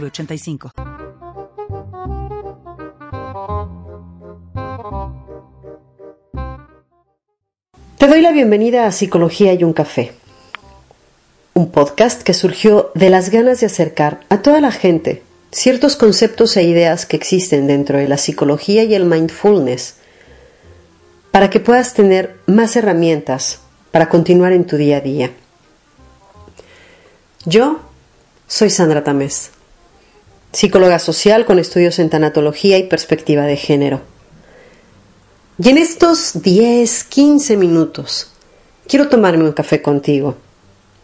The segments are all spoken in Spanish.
906985. Te doy la bienvenida a Psicología y un café, un podcast que surgió de las ganas de acercar a toda la gente ciertos conceptos e ideas que existen dentro de la psicología y el mindfulness para que puedas tener más herramientas para continuar en tu día a día. Yo soy Sandra Tamés, psicóloga social con estudios en tanatología y perspectiva de género. Y en estos 10, 15 minutos quiero tomarme un café contigo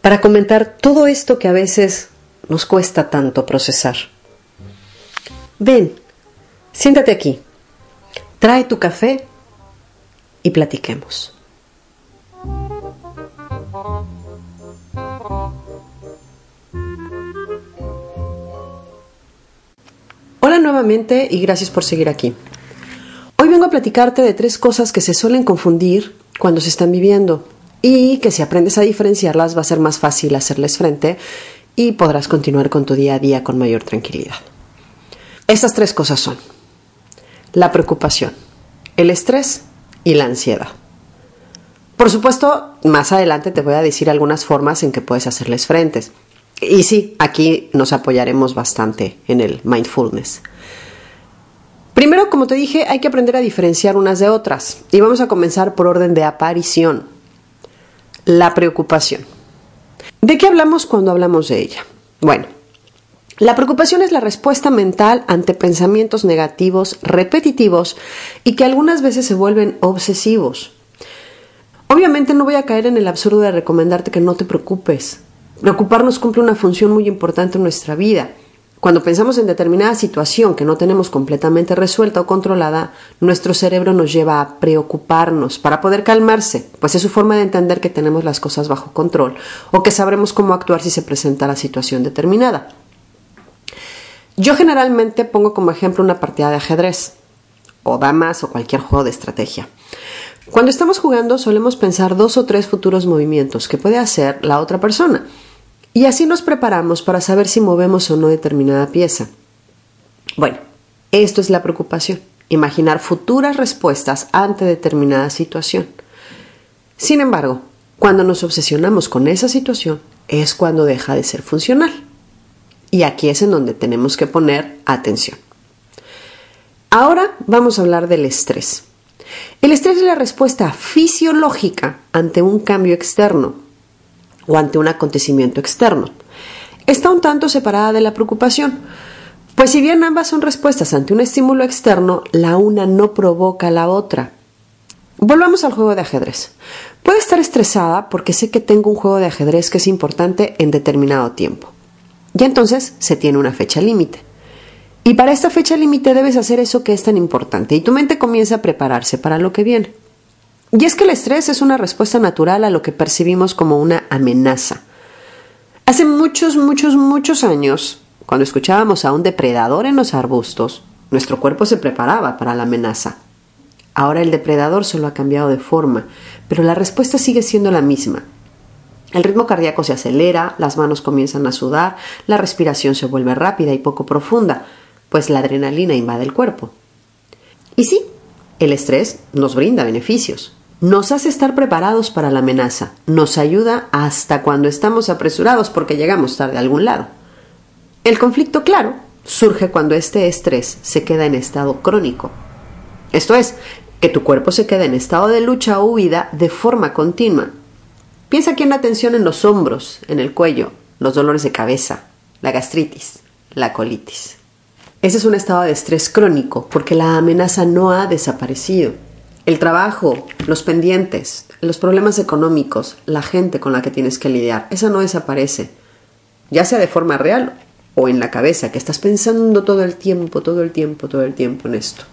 para comentar todo esto que a veces nos cuesta tanto procesar. Ven, siéntate aquí, trae tu café y platiquemos. Nuevamente y gracias por seguir aquí. Hoy vengo a platicarte de tres cosas que se suelen confundir cuando se están viviendo y que si aprendes a diferenciarlas va a ser más fácil hacerles frente y podrás continuar con tu día a día con mayor tranquilidad. Estas tres cosas son la preocupación, el estrés y la ansiedad. Por supuesto, más adelante te voy a decir algunas formas en que puedes hacerles frentes. Y sí, aquí nos apoyaremos bastante en el mindfulness. Primero, como te dije, hay que aprender a diferenciar unas de otras. Y vamos a comenzar por orden de aparición. La preocupación. ¿De qué hablamos cuando hablamos de ella? Bueno, la preocupación es la respuesta mental ante pensamientos negativos repetitivos y que algunas veces se vuelven obsesivos. Obviamente no voy a caer en el absurdo de recomendarte que no te preocupes. Preocuparnos cumple una función muy importante en nuestra vida. Cuando pensamos en determinada situación que no tenemos completamente resuelta o controlada, nuestro cerebro nos lleva a preocuparnos para poder calmarse, pues es su forma de entender que tenemos las cosas bajo control o que sabremos cómo actuar si se presenta la situación determinada. Yo generalmente pongo como ejemplo una partida de ajedrez, o damas o cualquier juego de estrategia. Cuando estamos jugando solemos pensar dos o tres futuros movimientos que puede hacer la otra persona y así nos preparamos para saber si movemos o no determinada pieza. Bueno, esto es la preocupación, imaginar futuras respuestas ante determinada situación. Sin embargo, cuando nos obsesionamos con esa situación es cuando deja de ser funcional. Y aquí es en donde tenemos que poner atención. Ahora vamos a hablar del estrés. El estrés es la respuesta fisiológica ante un cambio externo, o ante un acontecimiento externo. Está un tanto separada de la preocupación, pues si bien ambas son respuestas ante un estímulo externo, la una no provoca la otra. Volvamos al juego de ajedrez. Puedo estar estresada porque sé que tengo un juego de ajedrez que es importante en determinado tiempo. Y entonces se tiene una fecha límite. Y para esta fecha límite debes hacer eso que es tan importante y tu mente comienza a prepararse para lo que viene. Y es que el estrés es una respuesta natural a lo que percibimos como una amenaza. Hace muchos, muchos, muchos años, cuando escuchábamos a un depredador en los arbustos, nuestro cuerpo se preparaba para la amenaza. Ahora el depredador solo ha cambiado de forma, pero la respuesta sigue siendo la misma. El ritmo cardíaco se acelera, las manos comienzan a sudar, la respiración se vuelve rápida y poco profunda, pues la adrenalina invade el cuerpo. Y sí, el estrés nos brinda beneficios, nos hace estar preparados para la amenaza, nos ayuda hasta cuando estamos apresurados porque llegamos tarde a algún lado. El conflicto, claro, surge cuando este estrés se queda en estado crónico. Esto es, que tu cuerpo se queda en estado de lucha o huida de forma continua. Piensa aquí en la tensión en los hombros, en el cuello, los dolores de cabeza, la gastritis, la colitis. Ese es un estado de estrés crónico porque la amenaza no ha desaparecido el trabajo, los pendientes, los problemas económicos, la gente con la que tienes que lidiar, esa no desaparece, ya sea de forma real o en la cabeza, que estás pensando todo el tiempo, todo el tiempo, todo el tiempo en esto.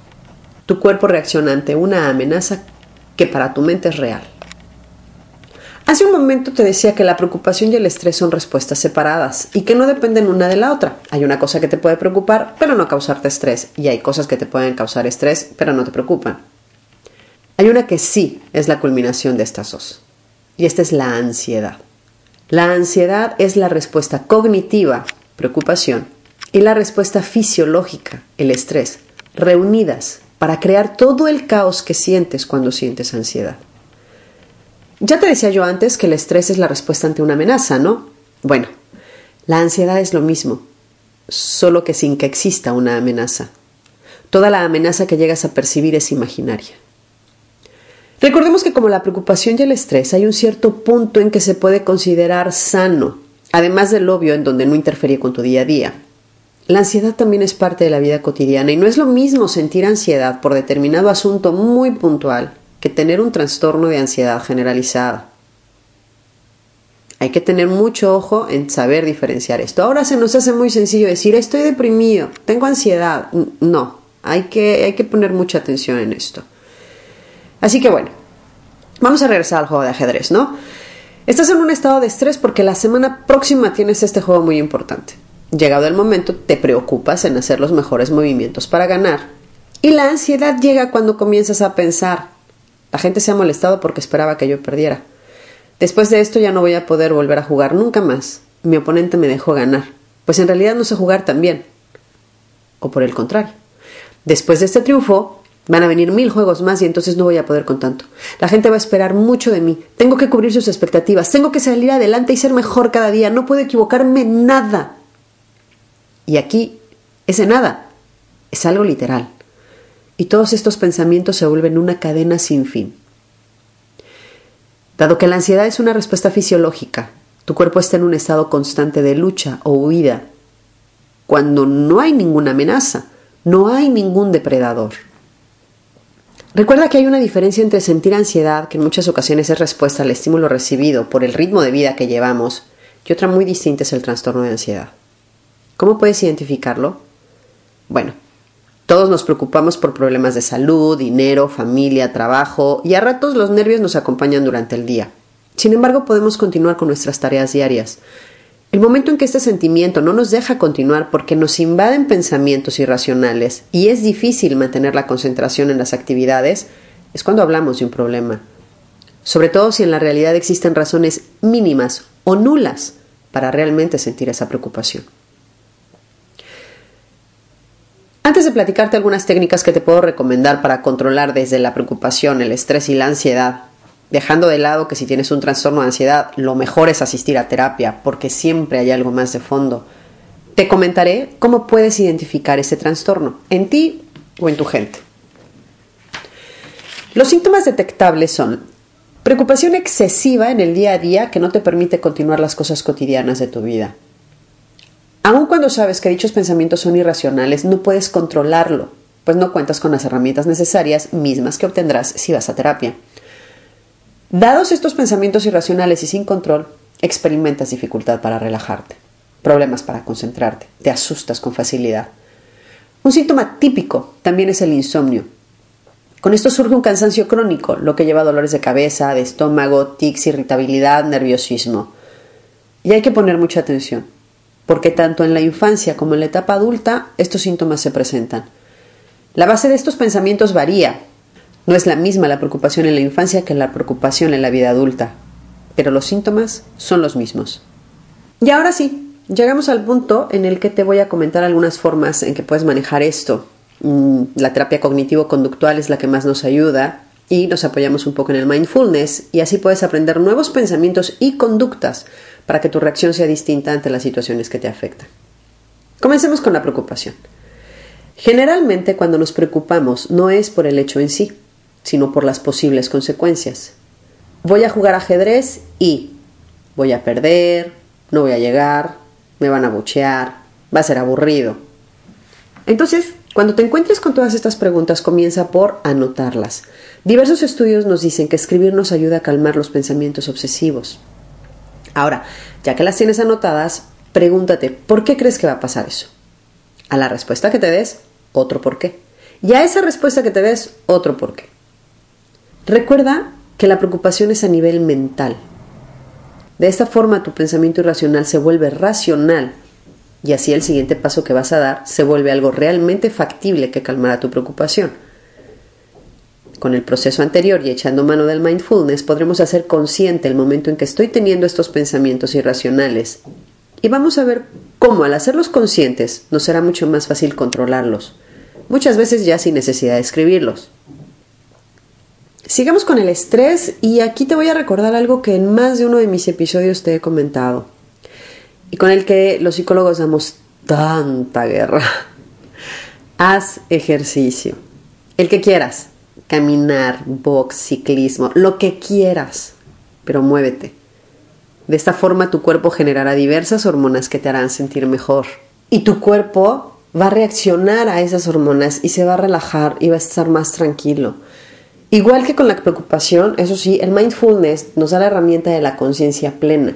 Tu cuerpo reacciona ante una amenaza que para tu mente es real. Hace un momento te decía que la preocupación y el estrés son respuestas separadas y que no dependen una de la otra. Hay una cosa que te puede preocupar, pero no causarte estrés, y hay cosas que te pueden causar estrés, pero no te preocupan. Hay una que sí es la culminación de estas dos, y esta es la ansiedad. La ansiedad es la respuesta cognitiva, preocupación, y la respuesta fisiológica, el estrés, reunidas para crear todo el caos que sientes cuando sientes ansiedad. Ya te decía yo antes que el estrés es la respuesta ante una amenaza, ¿no? Bueno, la ansiedad es lo mismo, solo que sin que exista una amenaza. Toda la amenaza que llegas a percibir es imaginaria. Recordemos que como la preocupación y el estrés hay un cierto punto en que se puede considerar sano, además del obvio en donde no interfiere con tu día a día. La ansiedad también es parte de la vida cotidiana y no es lo mismo sentir ansiedad por determinado asunto muy puntual que tener un trastorno de ansiedad generalizada. Hay que tener mucho ojo en saber diferenciar esto. Ahora se nos hace muy sencillo decir estoy deprimido, tengo ansiedad. No, hay que, hay que poner mucha atención en esto. Así que bueno, vamos a regresar al juego de ajedrez, ¿no? Estás en un estado de estrés porque la semana próxima tienes este juego muy importante. Llegado el momento, te preocupas en hacer los mejores movimientos para ganar. Y la ansiedad llega cuando comienzas a pensar, la gente se ha molestado porque esperaba que yo perdiera. Después de esto ya no voy a poder volver a jugar nunca más. Mi oponente me dejó ganar, pues en realidad no sé jugar tan bien. O por el contrario. Después de este triunfo, van a venir mil juegos más y entonces no voy a poder con tanto. La gente va a esperar mucho de mí. Tengo que cubrir sus expectativas. Tengo que salir adelante y ser mejor cada día. No puedo equivocarme nada. Y aquí, ese nada es algo literal y todos estos pensamientos se vuelven una cadena sin fin. Dado que la ansiedad es una respuesta fisiológica, tu cuerpo está en un estado constante de lucha o huida, cuando no hay ninguna amenaza, no hay ningún depredador. Recuerda que hay una diferencia entre sentir ansiedad, que en muchas ocasiones es respuesta al estímulo recibido por el ritmo de vida que llevamos, y otra muy distinta es el trastorno de ansiedad. ¿Cómo puedes identificarlo? Bueno, todos nos preocupamos por problemas de salud, dinero, familia, trabajo y a ratos los nervios nos acompañan durante el día. Sin embargo, podemos continuar con nuestras tareas diarias. El momento en que este sentimiento no nos deja continuar porque nos invaden pensamientos irracionales y es difícil mantener la concentración en las actividades, es cuando hablamos de un problema. Sobre todo si en la realidad existen razones mínimas o nulas para realmente sentir esa preocupación. Antes de platicarte algunas técnicas que te puedo recomendar para controlar desde la preocupación, el estrés y la ansiedad, dejando de lado que si tienes un trastorno de ansiedad, lo mejor es asistir a terapia, porque siempre hay algo más de fondo. Te comentaré cómo puedes identificar ese trastorno en ti o en tu gente. Los síntomas detectables son preocupación excesiva en el día a día que no te permite continuar las cosas cotidianas de tu vida Aun cuando sabes que dichos pensamientos son irracionales, no puedes controlarlo, pues no cuentas con las herramientas necesarias mismas que obtendrás si vas a terapia. Dados estos pensamientos irracionales y sin control, experimentas dificultad para relajarte, problemas para concentrarte, te asustas con facilidad. Un síntoma típico también es el insomnio. Con esto surge un cansancio crónico, lo que lleva a dolores de cabeza, de estómago, tics, irritabilidad, nerviosismo. Y hay que poner mucha atención porque tanto en la infancia como en la etapa adulta estos síntomas se presentan. La base de estos pensamientos varía. No es la misma la preocupación en la infancia que la preocupación en la vida adulta, pero los síntomas son los mismos. Y ahora sí, llegamos al punto en el que te voy a comentar algunas formas en que puedes manejar esto. Mm, la terapia cognitivo-conductual es la que más nos ayuda y nos apoyamos un poco en el mindfulness y así puedes aprender nuevos pensamientos y conductas para que tu reacción sea distinta ante las situaciones que te afectan. Comencemos con la preocupación. Generalmente cuando nos preocupamos no es por el hecho en sí, sino por las posibles consecuencias. Voy a jugar ajedrez y voy a perder, no voy a llegar, me van a buchear, va a ser aburrido. Entonces, cuando te encuentres con todas estas preguntas, comienza por anotarlas. Diversos estudios nos dicen que escribir nos ayuda a calmar los pensamientos obsesivos. Ahora, ya que las tienes anotadas, pregúntate, ¿por qué crees que va a pasar eso? A la respuesta que te des, otro por qué. Y a esa respuesta que te des, otro por qué. Recuerda que la preocupación es a nivel mental. De esta forma tu pensamiento irracional se vuelve racional y así el siguiente paso que vas a dar se vuelve algo realmente factible que calmará tu preocupación. Con el proceso anterior y echando mano del mindfulness podremos hacer consciente el momento en que estoy teniendo estos pensamientos irracionales y vamos a ver cómo al hacerlos conscientes nos será mucho más fácil controlarlos, muchas veces ya sin necesidad de escribirlos. Sigamos con el estrés y aquí te voy a recordar algo que en más de uno de mis episodios te he comentado y con el que los psicólogos damos tanta guerra. Haz ejercicio, el que quieras, caminar, box, ciclismo, lo que quieras, pero muévete. De esta forma tu cuerpo generará diversas hormonas que te harán sentir mejor. Y tu cuerpo va a reaccionar a esas hormonas y se va a relajar y va a estar más tranquilo. Igual que con la preocupación, eso sí, el mindfulness nos da la herramienta de la conciencia plena,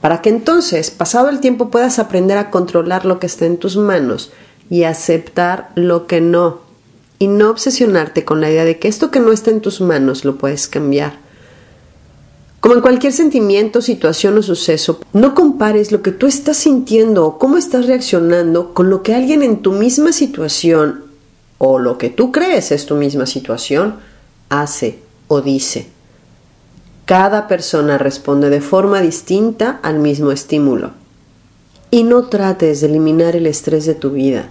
para que entonces, pasado el tiempo, puedas aprender a controlar lo que está en tus manos y aceptar lo que no, y no obsesionarte con la idea de que esto que no está en tus manos lo puedes cambiar. Como en cualquier sentimiento, situación o suceso, no compares lo que tú estás sintiendo o cómo estás reaccionando con lo que alguien en tu misma situación o lo que tú crees es tu misma situación hace o dice. Cada persona responde de forma distinta al mismo estímulo. Y no trates de eliminar el estrés de tu vida.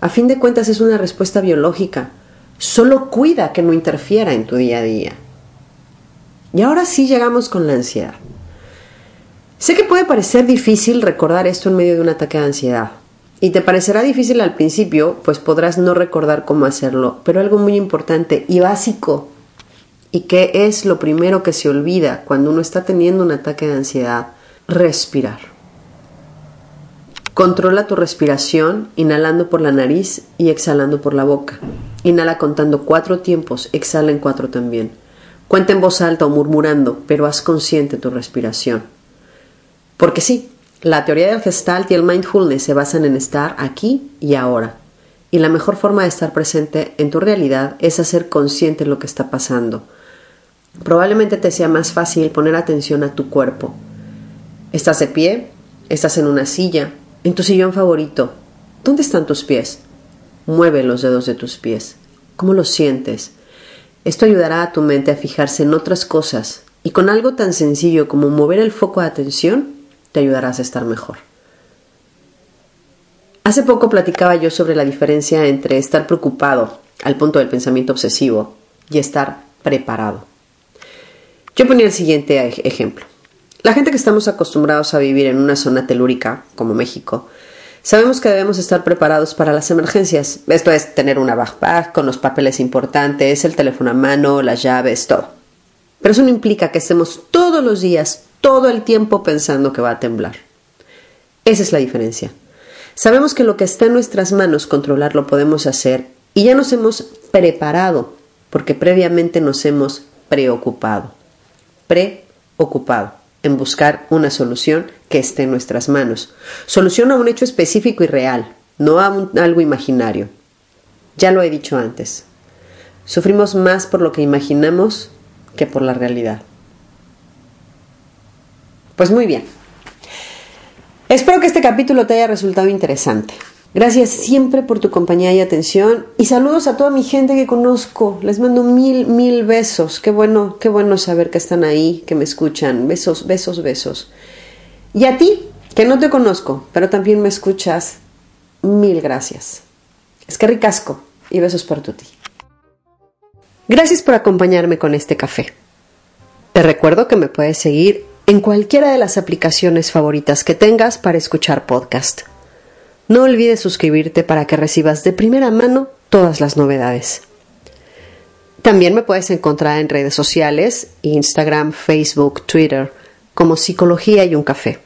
A fin de cuentas es una respuesta biológica. Solo cuida que no interfiera en tu día a día. Y ahora sí llegamos con la ansiedad. Sé que puede parecer difícil recordar esto en medio de un ataque de ansiedad. Y te parecerá difícil al principio, pues podrás no recordar cómo hacerlo, pero algo muy importante y básico, y que es lo primero que se olvida cuando uno está teniendo un ataque de ansiedad, respirar. Controla tu respiración inhalando por la nariz y exhalando por la boca. Inhala contando cuatro tiempos, exhala en cuatro también. Cuenta en voz alta o murmurando, pero haz consciente tu respiración. Porque sí, la teoría del gestalt y el mindfulness se basan en estar aquí y ahora. Y la mejor forma de estar presente en tu realidad es hacer consciente lo que está pasando. Probablemente te sea más fácil poner atención a tu cuerpo. Estás de pie, estás en una silla, en tu sillón favorito. ¿Dónde están tus pies? Mueve los dedos de tus pies. ¿Cómo los sientes? Esto ayudará a tu mente a fijarse en otras cosas y con algo tan sencillo como mover el foco de atención te ayudarás a estar mejor. Hace poco platicaba yo sobre la diferencia entre estar preocupado al punto del pensamiento obsesivo y estar preparado. Yo ponía el siguiente ejemplo. La gente que estamos acostumbrados a vivir en una zona telúrica, como México, Sabemos que debemos estar preparados para las emergencias. Esto es tener una backpack con los papeles importantes, el teléfono a mano, las llaves, todo. Pero eso no implica que estemos todos los días, todo el tiempo pensando que va a temblar. Esa es la diferencia. Sabemos que lo que está en nuestras manos controlar lo podemos hacer y ya nos hemos preparado porque previamente nos hemos preocupado. Preocupado en buscar una solución que esté en nuestras manos. Solución a un hecho específico y real, no a algo imaginario. Ya lo he dicho antes. Sufrimos más por lo que imaginamos que por la realidad. Pues muy bien. Espero que este capítulo te haya resultado interesante. Gracias siempre por tu compañía y atención y saludos a toda mi gente que conozco. Les mando mil, mil besos. Qué bueno, qué bueno saber que están ahí, que me escuchan. Besos, besos, besos. Y a ti, que no te conozco, pero también me escuchas, mil gracias. Es que ricasco y besos tu ti. Gracias por acompañarme con este café. Te recuerdo que me puedes seguir en cualquiera de las aplicaciones favoritas que tengas para escuchar podcast. No olvides suscribirte para que recibas de primera mano todas las novedades. También me puedes encontrar en redes sociales, Instagram, Facebook, Twitter, como Psicología y un Café.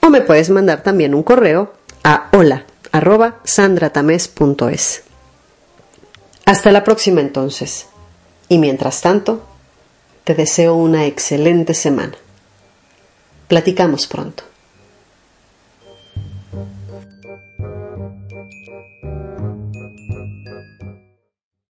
O me puedes mandar también un correo a hola Hasta la próxima entonces. Y mientras tanto, te deseo una excelente semana. Platicamos pronto.